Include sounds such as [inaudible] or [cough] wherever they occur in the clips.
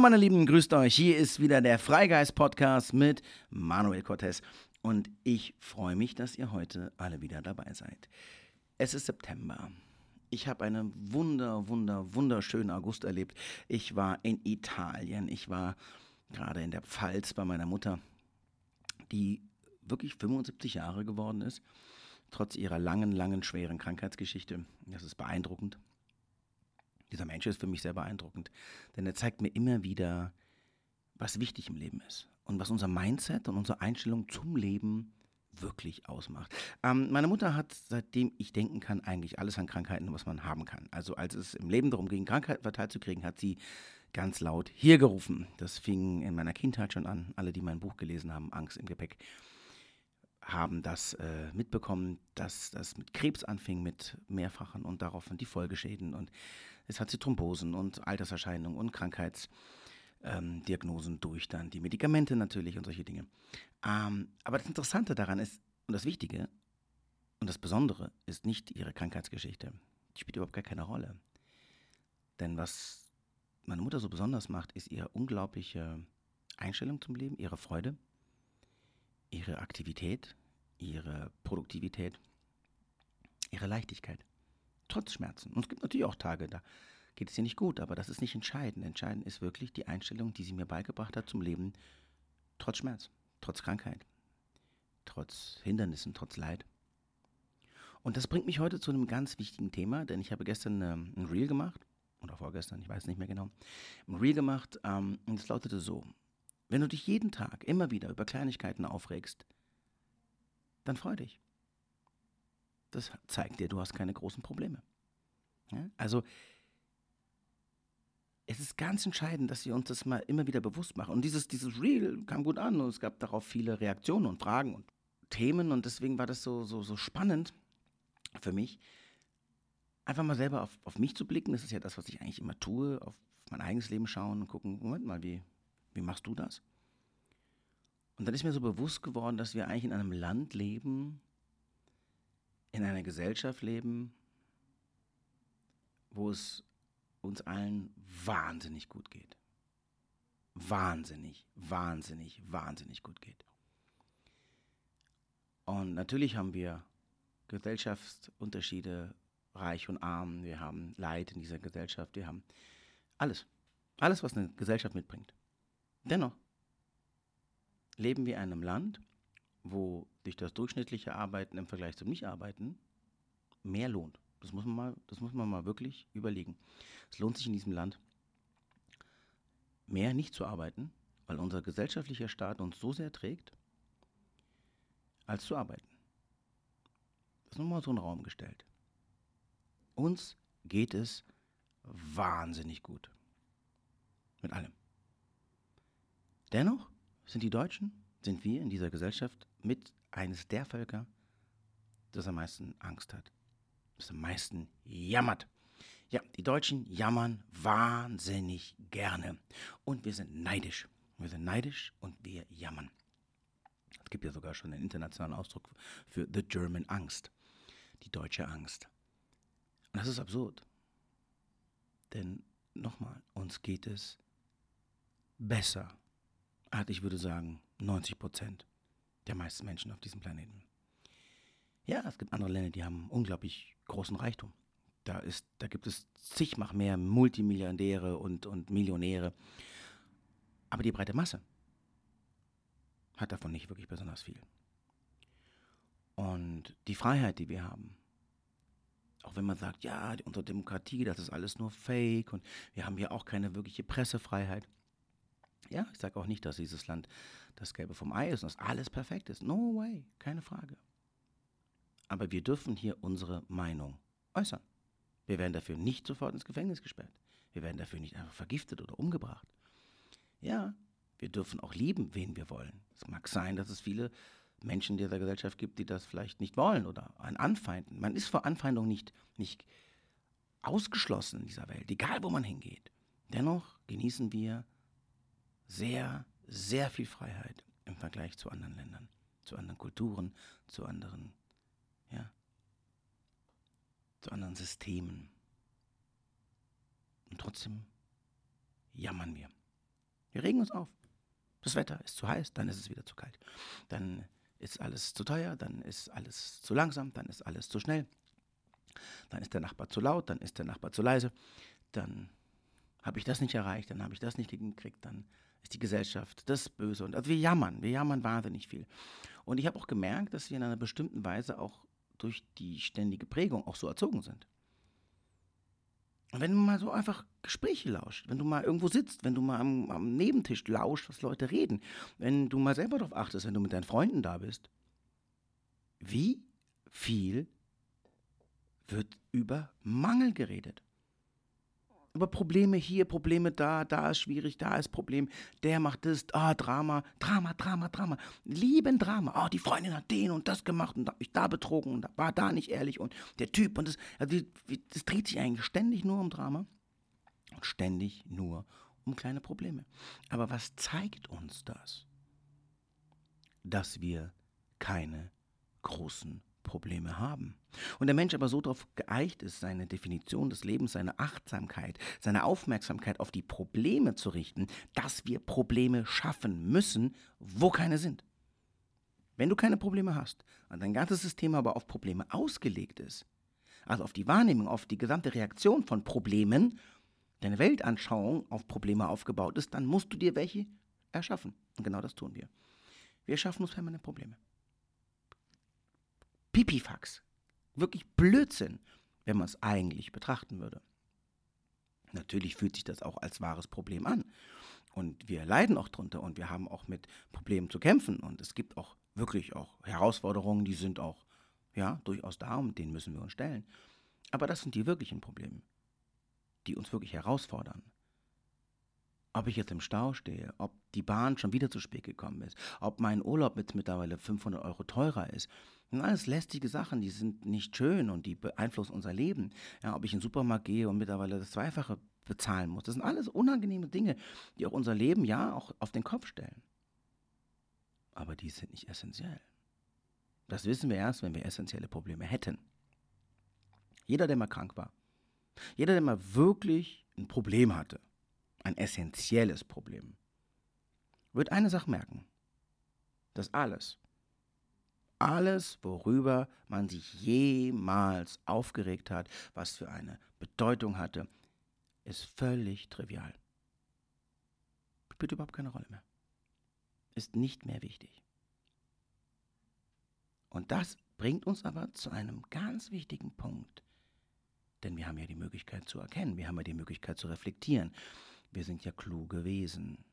Hallo meine Lieben, grüßt euch. Hier ist wieder der Freigeist Podcast mit Manuel Cortez und ich freue mich, dass ihr heute alle wieder dabei seid. Es ist September. Ich habe einen wunder, wunder, wunderschönen August erlebt. Ich war in Italien. Ich war gerade in der Pfalz bei meiner Mutter, die wirklich 75 Jahre geworden ist, trotz ihrer langen, langen, schweren Krankheitsgeschichte. Das ist beeindruckend. Dieser Mensch ist für mich sehr beeindruckend, denn er zeigt mir immer wieder, was wichtig im Leben ist und was unser Mindset und unsere Einstellung zum Leben wirklich ausmacht. Ähm, meine Mutter hat, seitdem ich denken kann, eigentlich alles an Krankheiten, was man haben kann. Also als es im Leben darum ging, Krankheiten verteilt zu kriegen, hat sie ganz laut hier gerufen. Das fing in meiner Kindheit schon an. Alle, die mein Buch gelesen haben, Angst im Gepäck, haben das äh, mitbekommen, dass das mit Krebs anfing, mit mehrfachen und daraufhin die Folgeschäden. Und es hat sie Thrombosen und Alterserscheinungen und Krankheitsdiagnosen ähm, durch dann die Medikamente natürlich und solche Dinge. Ähm, aber das Interessante daran ist, und das Wichtige und das Besondere ist nicht ihre Krankheitsgeschichte. Die spielt überhaupt gar keine Rolle. Denn was meine Mutter so besonders macht, ist ihre unglaubliche Einstellung zum Leben, ihre Freude, ihre Aktivität, ihre Produktivität, ihre Leichtigkeit. Trotz Schmerzen. Und es gibt natürlich auch Tage, da geht es ihr nicht gut, aber das ist nicht entscheidend. Entscheidend ist wirklich die Einstellung, die sie mir beigebracht hat zum Leben, trotz Schmerz, trotz Krankheit, trotz Hindernissen, trotz Leid. Und das bringt mich heute zu einem ganz wichtigen Thema, denn ich habe gestern ähm, ein Reel gemacht, oder vorgestern, ich weiß nicht mehr genau, ein Reel gemacht ähm, und es lautete so, wenn du dich jeden Tag immer wieder über Kleinigkeiten aufregst, dann freu dich. Das zeigt dir, du hast keine großen Probleme. Ja? Also es ist ganz entscheidend, dass wir uns das mal immer wieder bewusst machen. Und dieses, dieses Reel kam gut an und es gab darauf viele Reaktionen und Fragen und Themen und deswegen war das so, so, so spannend für mich, einfach mal selber auf, auf mich zu blicken. Das ist ja das, was ich eigentlich immer tue, auf mein eigenes Leben schauen und gucken, Moment mal, wie, wie machst du das? Und dann ist mir so bewusst geworden, dass wir eigentlich in einem Land leben, in einer Gesellschaft leben, wo es uns allen wahnsinnig gut geht. Wahnsinnig, wahnsinnig, wahnsinnig gut geht. Und natürlich haben wir Gesellschaftsunterschiede, reich und arm, wir haben Leid in dieser Gesellschaft, wir haben alles. Alles, was eine Gesellschaft mitbringt. Dennoch leben wir in einem Land, wo durch das durchschnittliche Arbeiten im Vergleich zum Nicht-Arbeiten mehr lohnt. Das muss, man mal, das muss man mal wirklich überlegen. Es lohnt sich in diesem Land mehr nicht zu arbeiten, weil unser gesellschaftlicher Staat uns so sehr trägt, als zu arbeiten. Das ist nur mal so in den Raum gestellt. Uns geht es wahnsinnig gut. Mit allem. Dennoch sind die Deutschen, sind wir in dieser Gesellschaft mit eines der Völker, das am meisten Angst hat, das am meisten jammert. Ja, die Deutschen jammern wahnsinnig gerne. Und wir sind neidisch. Wir sind neidisch und wir jammern. Es gibt ja sogar schon einen internationalen Ausdruck für The German Angst. Die deutsche Angst. Und das ist absurd. Denn nochmal, uns geht es besser hat, ich würde sagen, 90 Prozent der meisten Menschen auf diesem Planeten. Ja, es gibt andere Länder, die haben unglaublich großen Reichtum. Da, ist, da gibt es zigfach mehr Multimilliardäre und, und Millionäre. Aber die breite Masse hat davon nicht wirklich besonders viel. Und die Freiheit, die wir haben, auch wenn man sagt, ja, unsere Demokratie, das ist alles nur Fake und wir haben hier auch keine wirkliche Pressefreiheit. Ja, ich sage auch nicht, dass dieses Land das Gelbe vom Ei ist und dass alles perfekt ist. No way, keine Frage. Aber wir dürfen hier unsere Meinung äußern. Wir werden dafür nicht sofort ins Gefängnis gesperrt. Wir werden dafür nicht einfach vergiftet oder umgebracht. Ja, wir dürfen auch lieben, wen wir wollen. Es mag sein, dass es viele Menschen in dieser Gesellschaft gibt, die das vielleicht nicht wollen oder ein Anfeinden. Man ist vor Anfeindung nicht, nicht ausgeschlossen in dieser Welt, egal wo man hingeht. Dennoch genießen wir sehr, sehr viel Freiheit im Vergleich zu anderen Ländern, zu anderen Kulturen, zu anderen, ja, zu anderen Systemen. Und trotzdem jammern wir. Wir regen uns auf. Das Wetter ist zu heiß, dann ist es wieder zu kalt. Dann ist alles zu teuer, dann ist alles zu langsam, dann ist alles zu schnell. Dann ist der Nachbar zu laut, dann ist der Nachbar zu leise. Dann habe ich das nicht erreicht, dann habe ich das nicht gekriegt, dann ist die Gesellschaft das Böse. Und also wir jammern, wir jammern wahnsinnig viel. Und ich habe auch gemerkt, dass wir in einer bestimmten Weise auch durch die ständige Prägung auch so erzogen sind. Und wenn du mal so einfach Gespräche lauscht, wenn du mal irgendwo sitzt, wenn du mal am, am Nebentisch lauscht, was Leute reden, wenn du mal selber darauf achtest, wenn du mit deinen Freunden da bist, wie viel wird über Mangel geredet? Über Probleme hier, Probleme da, da ist schwierig, da ist Problem, der macht das, ah, Drama, Drama, Drama, Drama. Lieben Drama. Ah, die Freundin hat den und das gemacht und hat mich da betrogen und war da nicht ehrlich und der Typ und das, also das dreht sich eigentlich ständig nur um Drama und ständig nur um kleine Probleme. Aber was zeigt uns das? Dass wir keine großen Probleme haben. Und der Mensch aber so darauf geeicht ist, seine Definition des Lebens, seine Achtsamkeit, seine Aufmerksamkeit auf die Probleme zu richten, dass wir Probleme schaffen müssen, wo keine sind. Wenn du keine Probleme hast und dein ganzes System aber auf Probleme ausgelegt ist, also auf die Wahrnehmung, auf die gesamte Reaktion von Problemen, deine Weltanschauung auf Probleme aufgebaut ist, dann musst du dir welche erschaffen. Und genau das tun wir. Wir schaffen uns permanent Probleme. Pipifax. Wirklich Blödsinn, wenn man es eigentlich betrachten würde. Natürlich fühlt sich das auch als wahres Problem an. Und wir leiden auch drunter und wir haben auch mit Problemen zu kämpfen. Und es gibt auch wirklich auch Herausforderungen, die sind auch ja, durchaus da und denen müssen wir uns stellen. Aber das sind die wirklichen Probleme, die uns wirklich herausfordern. Ob ich jetzt im Stau stehe, ob die Bahn schon wieder zu spät gekommen ist, ob mein Urlaub jetzt mittlerweile 500 Euro teurer ist, das sind alles lästige Sachen, die sind nicht schön und die beeinflussen unser Leben. Ja, ob ich in den Supermarkt gehe und mittlerweile das Zweifache bezahlen muss. Das sind alles unangenehme Dinge, die auch unser Leben ja auch auf den Kopf stellen. Aber die sind nicht essentiell. Das wissen wir erst, wenn wir essentielle Probleme hätten. Jeder, der mal krank war, jeder, der mal wirklich ein Problem hatte, ein essentielles Problem, wird eine Sache merken. dass alles, alles, worüber man sich jemals aufgeregt hat, was für eine Bedeutung hatte, ist völlig trivial. Spielt überhaupt keine Rolle mehr. Ist nicht mehr wichtig. Und das bringt uns aber zu einem ganz wichtigen Punkt. Denn wir haben ja die Möglichkeit zu erkennen, wir haben ja die Möglichkeit zu reflektieren. Wir sind ja kluge Wesen.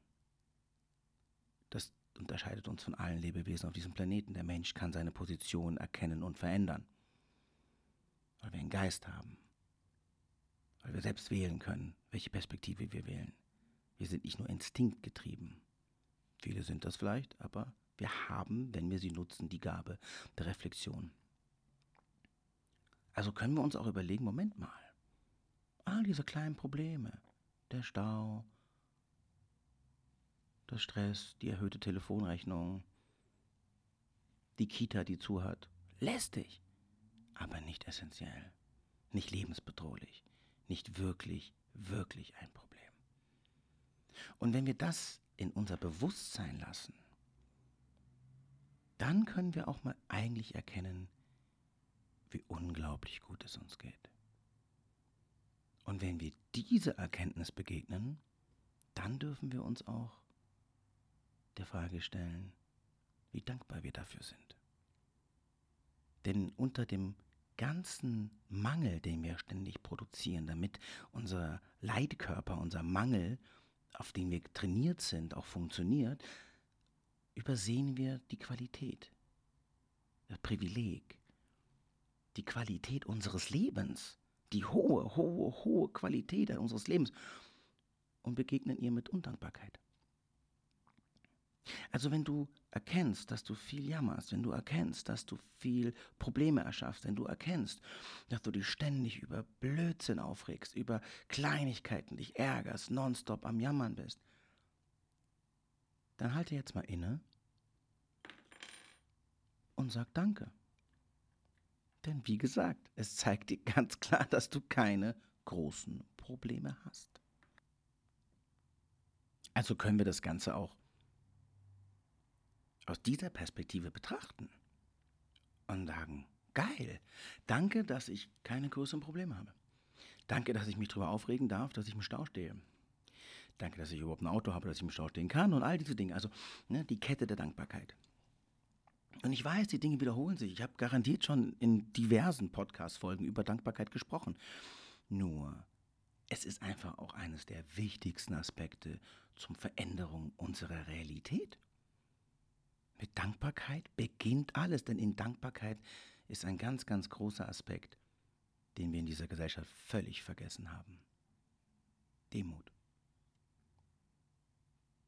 Unterscheidet uns von allen Lebewesen auf diesem Planeten. Der Mensch kann seine Position erkennen und verändern. Weil wir einen Geist haben. Weil wir selbst wählen können, welche Perspektive wir wählen. Wir sind nicht nur instinktgetrieben. Viele sind das vielleicht, aber wir haben, wenn wir sie nutzen, die Gabe der Reflexion. Also können wir uns auch überlegen, Moment mal, all diese kleinen Probleme, der Stau, der Stress, die erhöhte Telefonrechnung, die Kita, die zu hat. Lästig, aber nicht essentiell, nicht lebensbedrohlich, nicht wirklich, wirklich ein Problem. Und wenn wir das in unser Bewusstsein lassen, dann können wir auch mal eigentlich erkennen, wie unglaublich gut es uns geht. Und wenn wir diese Erkenntnis begegnen, dann dürfen wir uns auch der Frage stellen, wie dankbar wir dafür sind. Denn unter dem ganzen Mangel, den wir ständig produzieren, damit unser Leidkörper, unser Mangel, auf den wir trainiert sind, auch funktioniert, übersehen wir die Qualität, das Privileg, die Qualität unseres Lebens die hohe, hohe, hohe Qualität unseres Lebens und begegnen ihr mit Undankbarkeit. Also wenn du erkennst, dass du viel jammerst, wenn du erkennst, dass du viel Probleme erschaffst, wenn du erkennst, dass du dich ständig über Blödsinn aufregst, über Kleinigkeiten dich ärgerst, nonstop am Jammern bist, dann halte jetzt mal inne und sag Danke. Denn wie gesagt, es zeigt dir ganz klar, dass du keine großen Probleme hast. Also können wir das Ganze auch aus dieser Perspektive betrachten und sagen, geil, danke, dass ich keine größeren Probleme habe. Danke, dass ich mich darüber aufregen darf, dass ich im Stau stehe. Danke, dass ich überhaupt ein Auto habe, dass ich im Stau stehen kann und all diese Dinge. Also ne, die Kette der Dankbarkeit. Und ich weiß, die Dinge wiederholen sich. Ich habe garantiert schon in diversen Podcast-Folgen über Dankbarkeit gesprochen. Nur, es ist einfach auch eines der wichtigsten Aspekte zur Veränderung unserer Realität. Mit Dankbarkeit beginnt alles, denn in Dankbarkeit ist ein ganz, ganz großer Aspekt, den wir in dieser Gesellschaft völlig vergessen haben. Demut.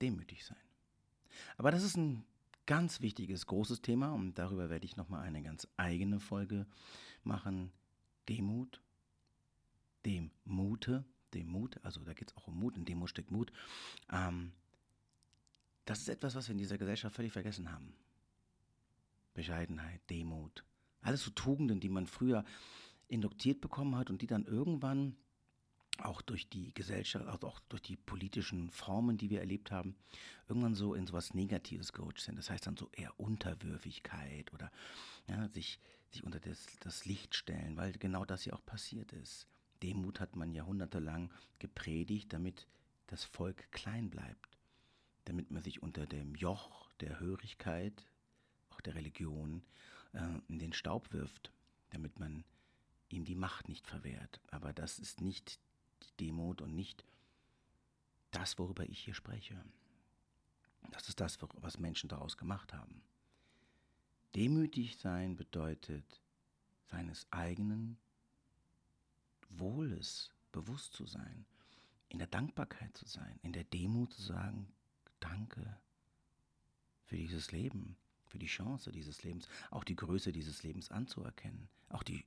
Demütig sein. Aber das ist ein ganz wichtiges, großes Thema und darüber werde ich nochmal eine ganz eigene Folge machen. Demut, dem Mute, dem Mut, also da geht es auch um Mut, in Demut steckt Mut. Ähm, das ist etwas, was wir in dieser Gesellschaft völlig vergessen haben. Bescheidenheit, Demut, alles so Tugenden, die man früher induktiert bekommen hat und die dann irgendwann auch durch die Gesellschaft, also auch durch die politischen Formen, die wir erlebt haben, irgendwann so in sowas Negatives gerutscht sind. Das heißt dann so eher Unterwürfigkeit oder ja, sich, sich unter das, das Licht stellen, weil genau das ja auch passiert ist. Demut hat man jahrhundertelang gepredigt, damit das Volk klein bleibt, damit man sich unter dem Joch der Hörigkeit, auch der Religion, äh, in den Staub wirft, damit man ihm die Macht nicht verwehrt. Aber das ist nicht die Demut und nicht das, worüber ich hier spreche. Das ist das, was Menschen daraus gemacht haben. Demütig sein bedeutet, seines eigenen Wohles bewusst zu sein, in der Dankbarkeit zu sein, in der Demut zu sagen, danke für dieses Leben, für die Chance dieses Lebens, auch die Größe dieses Lebens anzuerkennen, auch die,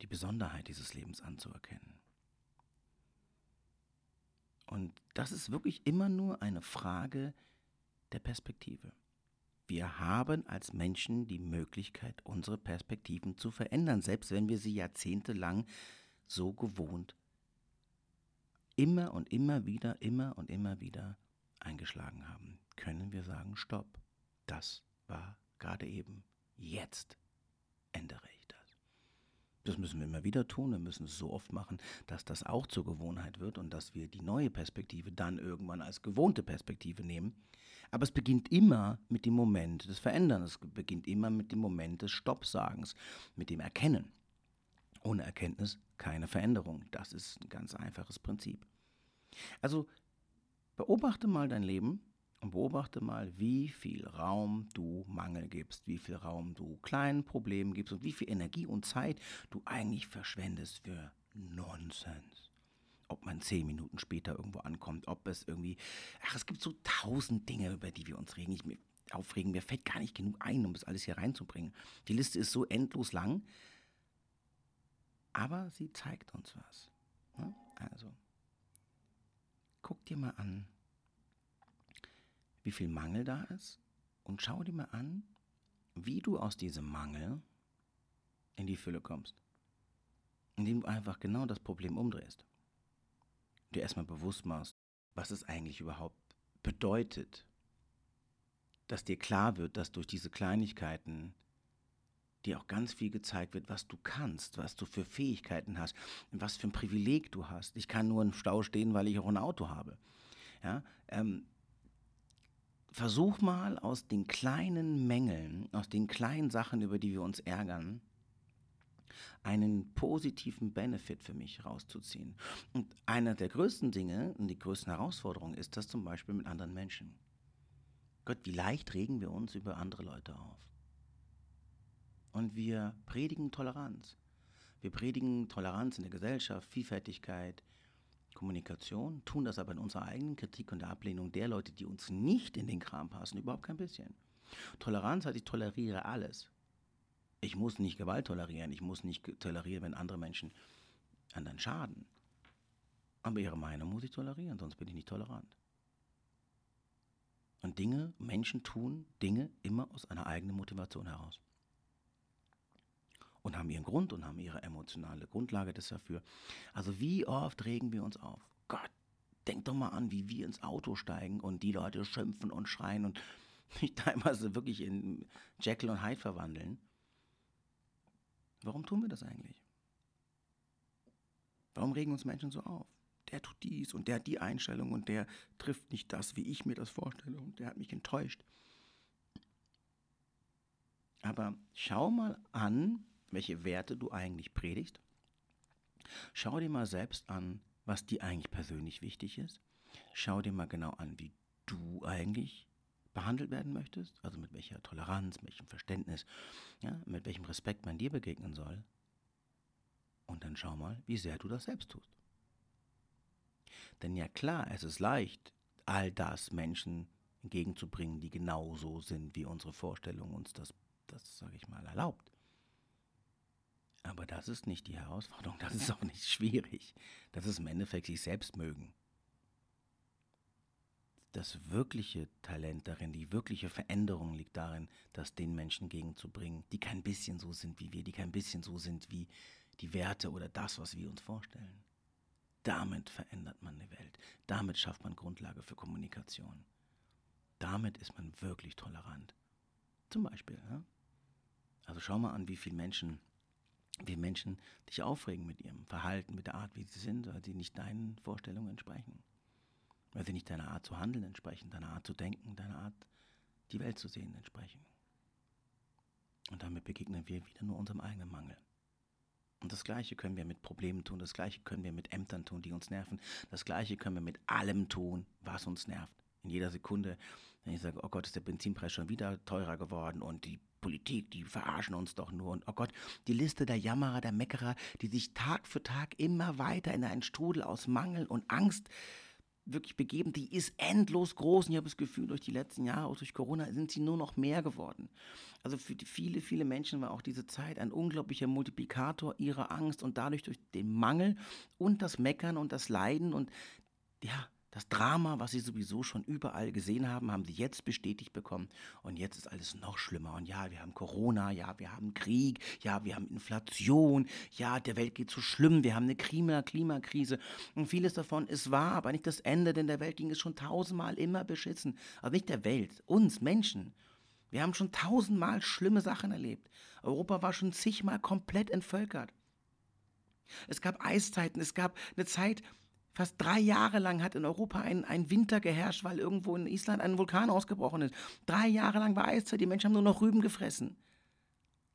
die Besonderheit dieses Lebens anzuerkennen. Und das ist wirklich immer nur eine Frage der Perspektive. Wir haben als Menschen die Möglichkeit, unsere Perspektiven zu verändern, selbst wenn wir sie jahrzehntelang so gewohnt immer und immer wieder, immer und immer wieder eingeschlagen haben. Können wir sagen, stopp, das war gerade eben, jetzt ändere ich das. Das müssen wir immer wieder tun, wir müssen es so oft machen, dass das auch zur Gewohnheit wird und dass wir die neue Perspektive dann irgendwann als gewohnte Perspektive nehmen. Aber es beginnt immer mit dem Moment des Veränderns, es beginnt immer mit dem Moment des Stoppsagens, mit dem Erkennen. Ohne Erkenntnis keine Veränderung. Das ist ein ganz einfaches Prinzip. Also beobachte mal dein Leben und beobachte mal, wie viel Raum du Mangel gibst, wie viel Raum du kleinen Problemen gibst und wie viel Energie und Zeit du eigentlich verschwendest für Nonsens. Ob man zehn Minuten später irgendwo ankommt, ob es irgendwie. Ach, es gibt so tausend Dinge, über die wir uns regen. Ich, aufregen. Mir fällt gar nicht genug ein, um das alles hier reinzubringen. Die Liste ist so endlos lang, aber sie zeigt uns was. Ne? Also, dir mal an, wie viel Mangel da ist und schau dir mal an, wie du aus diesem Mangel in die Fülle kommst. Indem du einfach genau das Problem umdrehst. Dir erstmal bewusst machst, was es eigentlich überhaupt bedeutet. Dass dir klar wird, dass durch diese Kleinigkeiten dir auch ganz viel gezeigt wird, was du kannst, was du für Fähigkeiten hast, was für ein Privileg du hast. Ich kann nur im Stau stehen, weil ich auch ein Auto habe. Ja, ähm, versuch mal aus den kleinen Mängeln, aus den kleinen Sachen, über die wir uns ärgern, einen positiven Benefit für mich rauszuziehen. Und einer der größten Dinge und die größten Herausforderungen ist das zum Beispiel mit anderen Menschen. Gott, wie leicht regen wir uns über andere Leute auf. Und wir predigen Toleranz. Wir predigen Toleranz in der Gesellschaft, Vielfältigkeit, Kommunikation, tun das aber in unserer eigenen Kritik und der Ablehnung der Leute, die uns nicht in den Kram passen, überhaupt kein bisschen. Toleranz heißt, ich toleriere alles. Ich muss nicht Gewalt tolerieren, ich muss nicht tolerieren, wenn andere Menschen anderen schaden. Aber ihre Meinung muss ich tolerieren, sonst bin ich nicht tolerant. Und Dinge, Menschen tun Dinge immer aus einer eigenen Motivation heraus. Und haben ihren Grund und haben ihre emotionale Grundlage dafür. Also wie oft regen wir uns auf? Gott, Denk doch mal an, wie wir ins Auto steigen und die Leute schimpfen und schreien und [laughs] mich teilweise wirklich in Jekyll und Hyde verwandeln. Warum tun wir das eigentlich? Warum regen uns Menschen so auf? Der tut dies und der hat die Einstellung und der trifft nicht das, wie ich mir das vorstelle und der hat mich enttäuscht. Aber schau mal an, welche Werte du eigentlich predigst. Schau dir mal selbst an, was dir eigentlich persönlich wichtig ist. Schau dir mal genau an, wie du eigentlich behandelt werden möchtest, also mit welcher Toleranz, mit welchem Verständnis, ja, mit welchem Respekt man dir begegnen soll. Und dann schau mal, wie sehr du das selbst tust. Denn ja klar, es ist leicht, all das Menschen entgegenzubringen, die genauso sind, wie unsere Vorstellung uns das, das sage ich mal, erlaubt. Aber das ist nicht die Herausforderung, das ist auch nicht schwierig. Das ist im Endeffekt sich selbst mögen das wirkliche Talent darin, die wirkliche Veränderung liegt darin, das den Menschen gegenzubringen, die kein bisschen so sind wie wir, die kein bisschen so sind wie die Werte oder das, was wir uns vorstellen. Damit verändert man eine Welt. Damit schafft man Grundlage für Kommunikation. Damit ist man wirklich tolerant. Zum Beispiel. Ja? Also schau mal an, wie viele Menschen, wie Menschen dich aufregen mit ihrem Verhalten, mit der Art, wie sie sind, weil sie nicht deinen Vorstellungen entsprechen weil sie nicht deiner Art zu handeln entsprechen, deiner Art zu denken, deiner Art, die Welt zu sehen entsprechen. Und damit begegnen wir wieder nur unserem eigenen Mangel. Und das Gleiche können wir mit Problemen tun, das Gleiche können wir mit Ämtern tun, die uns nerven, das Gleiche können wir mit allem tun, was uns nervt. In jeder Sekunde, wenn ich sage, oh Gott, ist der Benzinpreis schon wieder teurer geworden und die Politik, die verarschen uns doch nur. Und oh Gott, die Liste der Jammerer, der Meckerer, die sich Tag für Tag immer weiter in einen Strudel aus Mangel und Angst wirklich begeben, die ist endlos groß. Und ich habe das Gefühl, durch die letzten Jahre, auch durch Corona, sind sie nur noch mehr geworden. Also für viele, viele Menschen war auch diese Zeit ein unglaublicher Multiplikator ihrer Angst und dadurch durch den Mangel und das Meckern und das Leiden und ja, das Drama, was sie sowieso schon überall gesehen haben, haben sie jetzt bestätigt bekommen. Und jetzt ist alles noch schlimmer. Und ja, wir haben Corona, ja, wir haben Krieg, ja, wir haben Inflation, ja, der Welt geht so schlimm, wir haben eine Klima Klimakrise. Und vieles davon ist wahr, aber nicht das Ende, denn der Welt ging es schon tausendmal immer beschissen. Also nicht der Welt, uns Menschen. Wir haben schon tausendmal schlimme Sachen erlebt. Europa war schon zigmal komplett entvölkert. Es gab Eiszeiten, es gab eine Zeit, Fast drei Jahre lang hat in Europa ein, ein Winter geherrscht, weil irgendwo in Island ein Vulkan ausgebrochen ist. Drei Jahre lang war Eiszeit, die Menschen haben nur noch Rüben gefressen.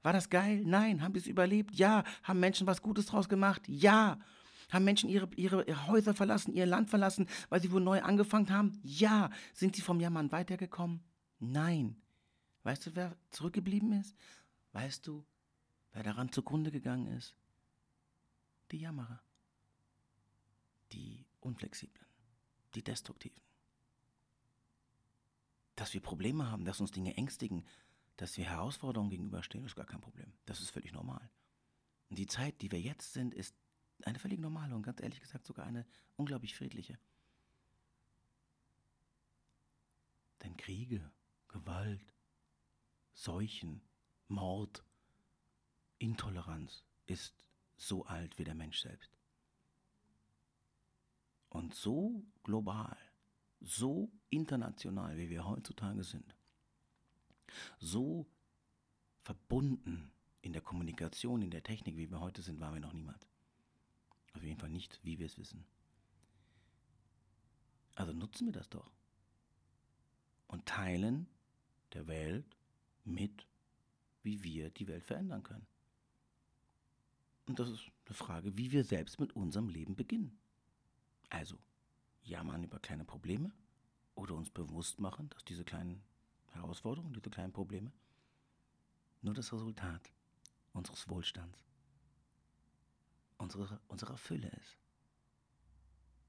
War das geil? Nein. Haben sie es überlebt? Ja. Haben Menschen was Gutes draus gemacht? Ja. Haben Menschen ihre, ihre, ihre Häuser verlassen, ihr Land verlassen, weil sie wohl neu angefangen haben? Ja. Sind sie vom Jammern weitergekommen? Nein. Weißt du, wer zurückgeblieben ist? Weißt du, wer daran zugrunde gegangen ist? Die Jammerer die Unflexiblen, die Destruktiven. Dass wir Probleme haben, dass uns Dinge ängstigen, dass wir Herausforderungen gegenüberstehen, ist gar kein Problem. Das ist völlig normal. Und die Zeit, die wir jetzt sind, ist eine völlig normale und ganz ehrlich gesagt sogar eine unglaublich friedliche. Denn Kriege, Gewalt, Seuchen, Mord, Intoleranz ist so alt wie der Mensch selbst. Und so global, so international, wie wir heutzutage sind, so verbunden in der Kommunikation, in der Technik, wie wir heute sind, waren wir noch niemals. Auf jeden Fall nicht, wie wir es wissen. Also nutzen wir das doch. Und teilen der Welt mit, wie wir die Welt verändern können. Und das ist eine Frage, wie wir selbst mit unserem Leben beginnen. Also, jammern über kleine Probleme oder uns bewusst machen, dass diese kleinen Herausforderungen, diese kleinen Probleme nur das Resultat unseres Wohlstands, unserer, unserer Fülle ist.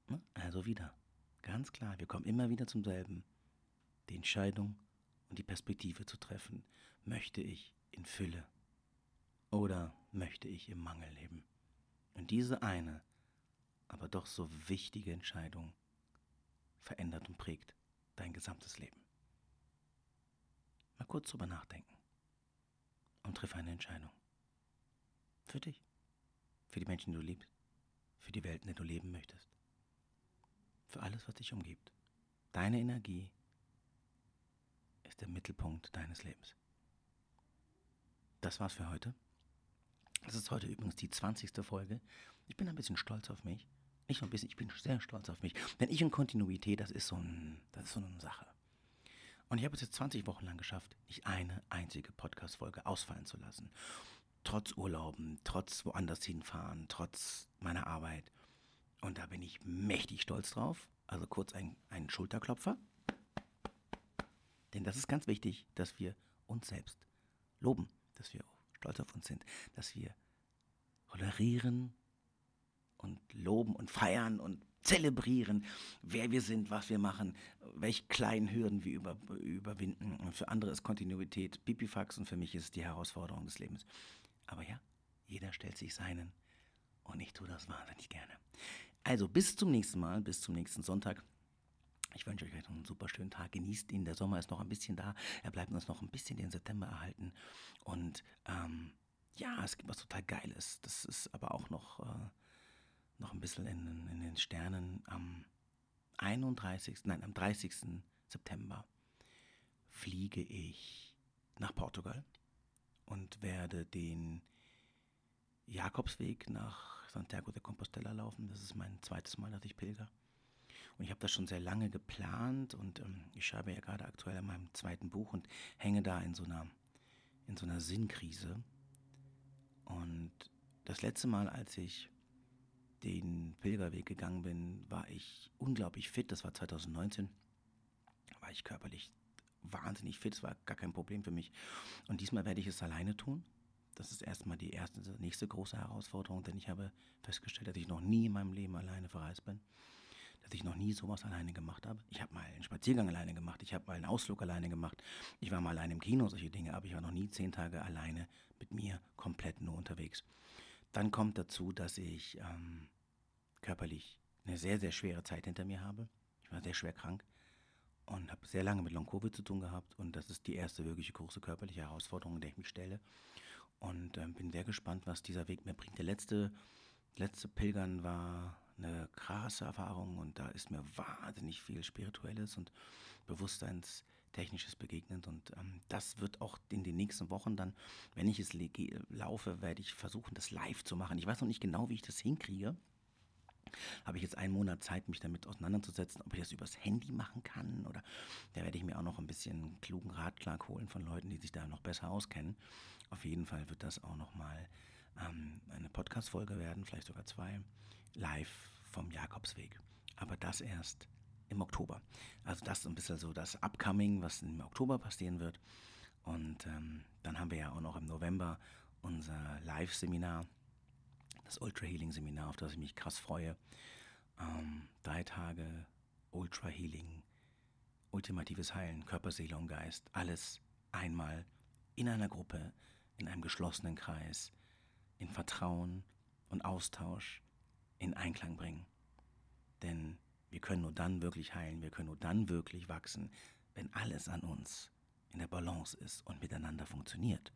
Ne? Also wieder, ganz klar, wir kommen immer wieder zum selben. Die Entscheidung und die Perspektive zu treffen, möchte ich in Fülle oder möchte ich im Mangel leben? Und diese eine aber doch so wichtige Entscheidung verändert und prägt dein gesamtes Leben. Mal kurz drüber nachdenken und triff eine Entscheidung. Für dich, für die Menschen, die du liebst, für die Welt, in der du leben möchtest, für alles, was dich umgibt. Deine Energie ist der Mittelpunkt deines Lebens. Das war's für heute. Das ist heute übrigens die 20. Folge. Ich bin ein bisschen stolz auf mich. Nicht ein bisschen, ich bin sehr stolz auf mich. Denn ich und Kontinuität, das ist so, ein, das ist so eine Sache. Und ich habe es jetzt 20 Wochen lang geschafft, nicht eine einzige Podcast-Folge ausfallen zu lassen. Trotz Urlauben, trotz woanders hinfahren, trotz meiner Arbeit. Und da bin ich mächtig stolz drauf. Also kurz ein, ein Schulterklopfer. Denn das ist ganz wichtig, dass wir uns selbst loben, dass wir stolz auf uns sind, dass wir tolerieren und loben und feiern und zelebrieren, wer wir sind, was wir machen, welche kleinen Hürden wir über, überwinden. Für andere ist Kontinuität Pipifax und für mich ist es die Herausforderung des Lebens. Aber ja, jeder stellt sich seinen und ich tue das wahnsinnig gerne. Also bis zum nächsten Mal, bis zum nächsten Sonntag. Ich wünsche euch einen super schönen Tag. Genießt ihn. Der Sommer ist noch ein bisschen da. Er bleibt uns noch ein bisschen den September erhalten. Und ähm, ja, es gibt was total Geiles. Das ist aber auch noch, äh, noch ein bisschen in, in den Sternen. Am 31., nein, am 30. September fliege ich nach Portugal und werde den Jakobsweg nach Santiago de Compostela laufen. Das ist mein zweites Mal, dass ich pilger. Und ich habe das schon sehr lange geplant und ähm, ich schreibe ja gerade aktuell an meinem zweiten Buch und hänge da in so einer, in so einer Sinnkrise. Und das letzte Mal, als ich den Pilgerweg gegangen bin, war ich unglaublich fit. Das war 2019. War ich körperlich wahnsinnig fit. Es war gar kein Problem für mich. Und diesmal werde ich es alleine tun. Das ist erstmal die erste, nächste große Herausforderung, denn ich habe festgestellt, dass ich noch nie in meinem Leben alleine verreist bin dass ich noch nie sowas alleine gemacht habe. Ich habe mal einen Spaziergang alleine gemacht, ich habe mal einen Ausflug alleine gemacht, ich war mal alleine im Kino, solche Dinge, aber ich war noch nie zehn Tage alleine mit mir komplett nur unterwegs. Dann kommt dazu, dass ich ähm, körperlich eine sehr, sehr schwere Zeit hinter mir habe. Ich war sehr schwer krank und habe sehr lange mit Long-Covid zu tun gehabt und das ist die erste wirkliche große körperliche Herausforderung, der ich mich stelle und ähm, bin sehr gespannt, was dieser Weg mir bringt. Der letzte, letzte Pilgern war eine krasse Erfahrung und da ist mir wahnsinnig viel Spirituelles und Bewusstseinstechnisches begegnet und ähm, das wird auch in den nächsten Wochen dann, wenn ich es laufe, werde ich versuchen, das live zu machen. Ich weiß noch nicht genau, wie ich das hinkriege. Habe ich jetzt einen Monat Zeit, mich damit auseinanderzusetzen, ob ich das übers Handy machen kann oder da werde ich mir auch noch ein bisschen klugen Ratschlag holen von Leuten, die sich da noch besser auskennen. Auf jeden Fall wird das auch nochmal ähm, eine Podcast-Folge werden, vielleicht sogar zwei, live vom Jakobsweg. Aber das erst im Oktober. Also das ist ein bisschen so das Upcoming, was im Oktober passieren wird. Und ähm, dann haben wir ja auch noch im November unser Live-Seminar, das Ultra Healing Seminar, auf das ich mich krass freue. Ähm, drei Tage Ultra Healing, ultimatives Heilen, Körper, Seele und Geist, alles einmal in einer Gruppe, in einem geschlossenen Kreis, in Vertrauen und Austausch in Einklang bringen. Denn wir können nur dann wirklich heilen, wir können nur dann wirklich wachsen, wenn alles an uns in der Balance ist und miteinander funktioniert.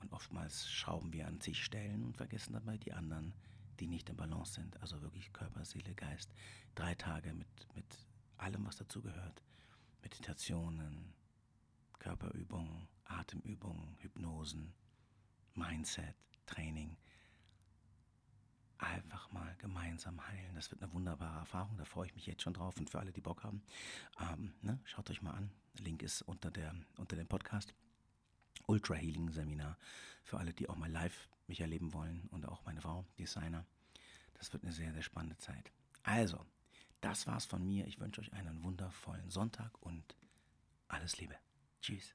Und oftmals schrauben wir an sich Stellen und vergessen dabei die anderen, die nicht in Balance sind. Also wirklich Körper, Seele, Geist. Drei Tage mit, mit allem, was dazugehört. Meditationen, Körperübungen, Atemübungen, Hypnosen, Mindset, Training einfach mal gemeinsam heilen. Das wird eine wunderbare Erfahrung, da freue ich mich jetzt schon drauf. Und für alle, die Bock haben, ähm, ne, schaut euch mal an. Link ist unter, der, unter dem Podcast. Ultra Healing Seminar für alle, die auch mal live mich erleben wollen und auch meine Frau, Designer. Das wird eine sehr, sehr spannende Zeit. Also, das war's von mir. Ich wünsche euch einen wundervollen Sonntag und alles Liebe. Tschüss.